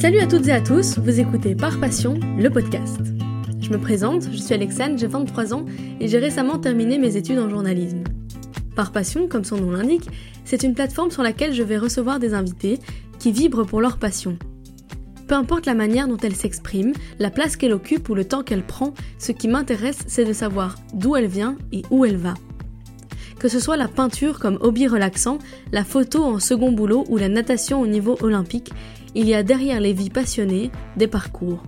Salut à toutes et à tous, vous écoutez Par Passion, le podcast. Je me présente, je suis Alexandre, j'ai 23 ans et j'ai récemment terminé mes études en journalisme. Par Passion, comme son nom l'indique, c'est une plateforme sur laquelle je vais recevoir des invités qui vibrent pour leur passion. Peu importe la manière dont elle s'exprime, la place qu'elle occupe ou le temps qu'elle prend, ce qui m'intéresse, c'est de savoir d'où elle vient et où elle va. Que ce soit la peinture comme hobby relaxant, la photo en second boulot ou la natation au niveau olympique, il y a derrière les vies passionnées des parcours.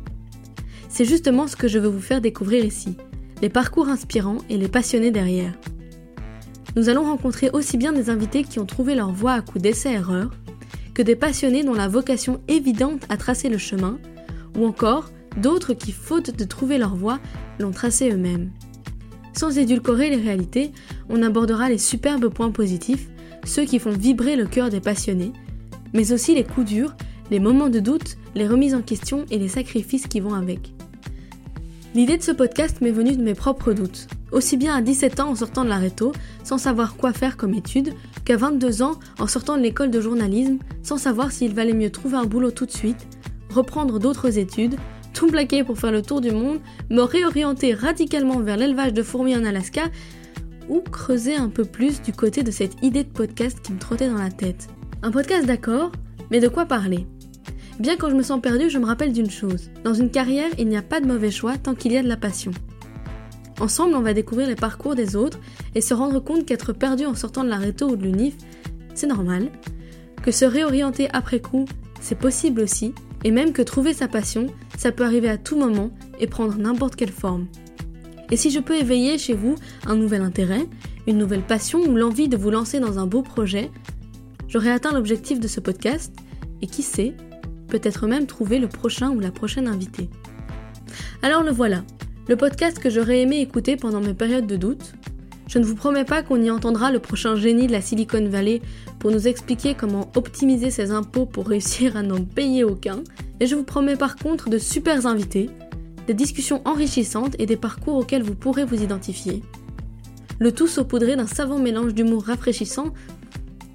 C'est justement ce que je veux vous faire découvrir ici, les parcours inspirants et les passionnés derrière. Nous allons rencontrer aussi bien des invités qui ont trouvé leur voie à coup d'essais-erreurs, que des passionnés dont la vocation évidente a tracé le chemin, ou encore d'autres qui, faute de trouver leur voie, l'ont tracé eux-mêmes. Sans édulcorer les réalités, on abordera les superbes points positifs, ceux qui font vibrer le cœur des passionnés, mais aussi les coups durs les moments de doute, les remises en question et les sacrifices qui vont avec. L'idée de ce podcast m'est venue de mes propres doutes, aussi bien à 17 ans en sortant de la réto, sans savoir quoi faire comme étude, qu'à 22 ans en sortant de l'école de journalisme, sans savoir s'il valait mieux trouver un boulot tout de suite, reprendre d'autres études, tout plaquer pour faire le tour du monde, me réorienter radicalement vers l'élevage de fourmis en Alaska, ou creuser un peu plus du côté de cette idée de podcast qui me trottait dans la tête. Un podcast d'accord, mais de quoi parler? Bien quand je me sens perdue, je me rappelle d'une chose. Dans une carrière, il n'y a pas de mauvais choix tant qu'il y a de la passion. Ensemble, on va découvrir les parcours des autres et se rendre compte qu'être perdu en sortant de la réto ou de l'UNIF, c'est normal. Que se réorienter après coup, c'est possible aussi. Et même que trouver sa passion, ça peut arriver à tout moment et prendre n'importe quelle forme. Et si je peux éveiller chez vous un nouvel intérêt, une nouvelle passion ou l'envie de vous lancer dans un beau projet, j'aurai atteint l'objectif de ce podcast et qui sait, peut-être même trouver le prochain ou la prochaine invité. Alors le voilà, le podcast que j'aurais aimé écouter pendant mes périodes de doute. Je ne vous promets pas qu'on y entendra le prochain génie de la Silicon Valley pour nous expliquer comment optimiser ses impôts pour réussir à n'en payer aucun, et je vous promets par contre de super invités, des discussions enrichissantes et des parcours auxquels vous pourrez vous identifier. Le tout saupoudré d'un savant mélange d'humour rafraîchissant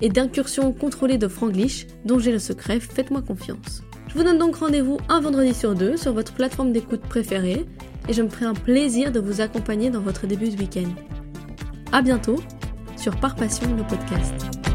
et d'incursions contrôlées de franglish dont j'ai le secret, faites-moi confiance. Je vous donne donc rendez-vous un vendredi sur deux sur votre plateforme d'écoute préférée et je me ferai un plaisir de vous accompagner dans votre début de week-end. A bientôt sur Par Passion le podcast.